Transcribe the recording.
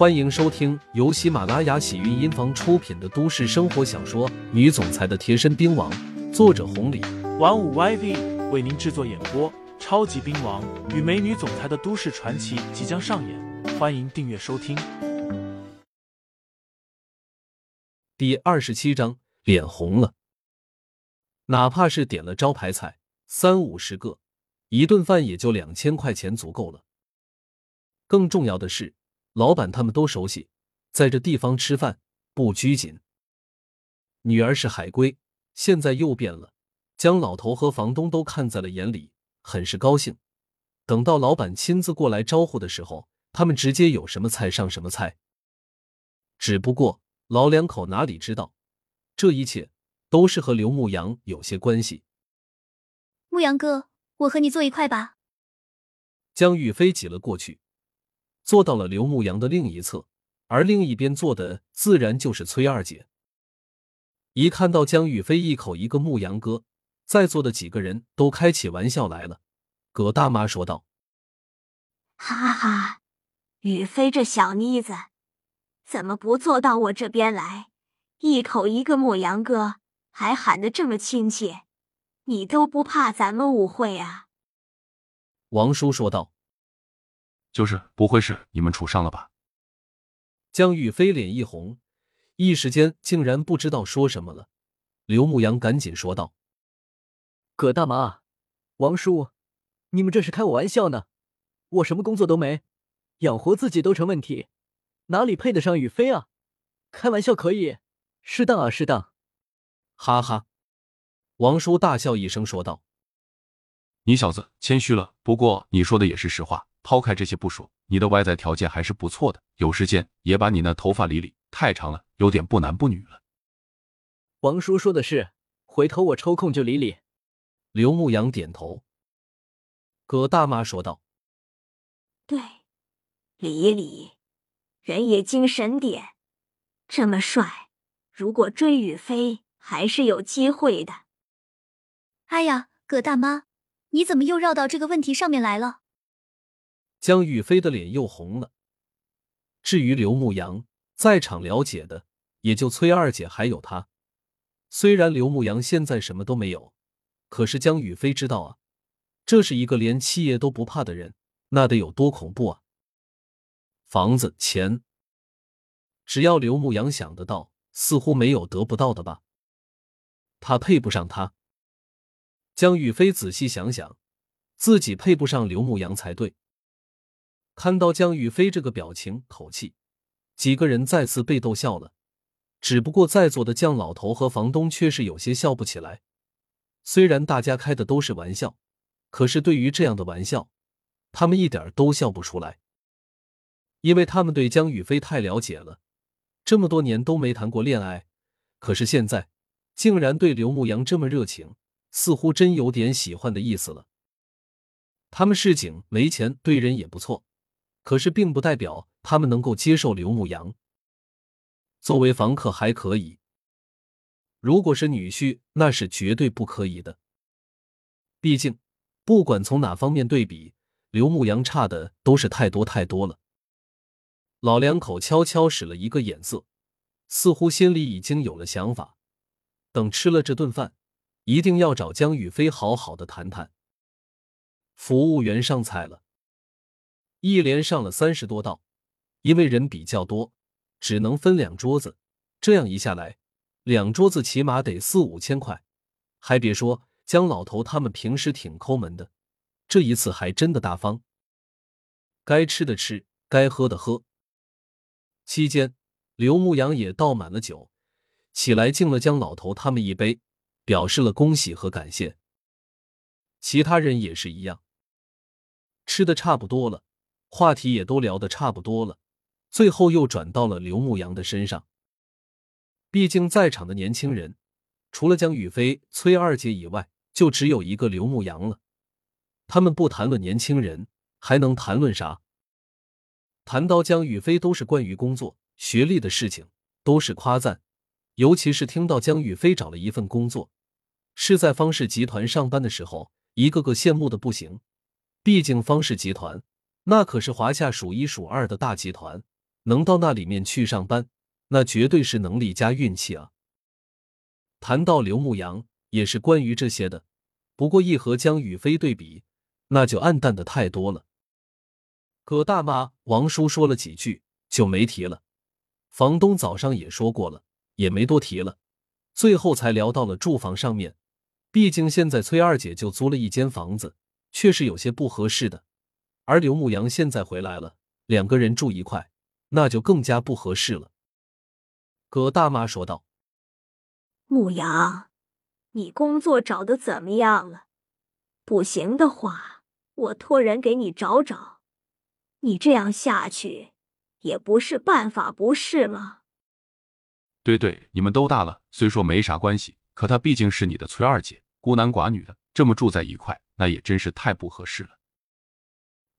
欢迎收听由喜马拉雅喜韵音房出品的都市生活小说《女总裁的贴身兵王》，作者红礼，玩五 YV 为您制作演播。超级兵王与美女总裁的都市传奇即将上演，欢迎订阅收听。第二十七章，脸红了。哪怕是点了招牌菜，三五十个，一顿饭也就两千块钱足够了。更重要的是。老板他们都熟悉，在这地方吃饭不拘谨。女儿是海归，现在又变了，将老头和房东都看在了眼里，很是高兴。等到老板亲自过来招呼的时候，他们直接有什么菜上什么菜。只不过老两口哪里知道，这一切都是和刘牧阳有些关系。牧阳哥，我和你坐一块吧。江玉飞挤了过去。坐到了刘牧阳的另一侧，而另一边坐的自然就是崔二姐。一看到江宇飞一口一个牧羊哥，在座的几个人都开起玩笑来了。葛大妈说道：“哈哈，宇飞这小妮子，怎么不坐到我这边来？一口一个牧羊哥，还喊得这么亲切，你都不怕咱们误会啊？”王叔说道。就是不会是你们处上了吧？江宇飞脸一红，一时间竟然不知道说什么了。刘牧阳赶紧说道：“葛大妈，王叔，你们这是开我玩笑呢？我什么工作都没，养活自己都成问题，哪里配得上宇飞啊？开玩笑可以，适当啊，适当。”哈哈，王叔大笑一声说道：“你小子谦虚了，不过你说的也是实话。”抛开这些不说，你的外在条件还是不错的。有时间也把你那头发理理，太长了，有点不男不女了。王叔说的是，回头我抽空就理理。刘牧阳点头。葛大妈说道：“对，理理，人也精神点。这么帅，如果追雨飞，还是有机会的。”哎呀，葛大妈，你怎么又绕到这个问题上面来了？江玉飞的脸又红了。至于刘牧阳，在场了解的也就崔二姐还有他。虽然刘牧阳现在什么都没有，可是江玉飞知道啊，这是一个连七爷都不怕的人，那得有多恐怖啊！房子、钱，只要刘牧阳想得到，似乎没有得不到的吧？他配不上他。江宇飞仔细想想，自己配不上刘牧阳才对。看到江宇飞这个表情口气，几个人再次被逗笑了。只不过在座的江老头和房东却是有些笑不起来。虽然大家开的都是玩笑，可是对于这样的玩笑，他们一点都笑不出来，因为他们对江宇飞太了解了，这么多年都没谈过恋爱，可是现在竟然对刘牧阳这么热情，似乎真有点喜欢的意思了。他们市井没钱，对人也不错。可是，并不代表他们能够接受刘牧阳作为房客还可以。如果是女婿，那是绝对不可以的。毕竟，不管从哪方面对比，刘牧阳差的都是太多太多了。老两口悄悄使了一个眼色，似乎心里已经有了想法。等吃了这顿饭，一定要找江宇飞好好的谈谈。服务员上菜了。一连上了三十多道，因为人比较多，只能分两桌子。这样一下来，两桌子起码得四五千块。还别说，江老头他们平时挺抠门的，这一次还真的大方。该吃的吃，该喝的喝。期间，刘牧阳也倒满了酒，起来敬了江老头他们一杯，表示了恭喜和感谢。其他人也是一样，吃的差不多了。话题也都聊得差不多了，最后又转到了刘牧阳的身上。毕竟在场的年轻人，除了江宇飞、崔二姐以外，就只有一个刘牧阳了。他们不谈论年轻人，还能谈论啥？谈到江宇飞，都是关于工作、学历的事情，都是夸赞。尤其是听到江宇飞找了一份工作，是在方氏集团上班的时候，一个个羡慕的不行。毕竟方氏集团。那可是华夏数一数二的大集团，能到那里面去上班，那绝对是能力加运气啊。谈到刘牧阳，也是关于这些的。不过一和江雨飞对比，那就暗淡的太多了。葛大妈、王叔说了几句，就没提了。房东早上也说过了，也没多提了。最后才聊到了住房上面，毕竟现在崔二姐就租了一间房子，确实有些不合适的。而刘牧阳现在回来了，两个人住一块，那就更加不合适了。葛大妈说道：“牧阳，你工作找的怎么样了？不行的话，我托人给你找找。你这样下去也不是办法，不是吗？”对对，你们都大了，虽说没啥关系，可她毕竟是你的崔二姐，孤男寡女的，这么住在一块，那也真是太不合适了。”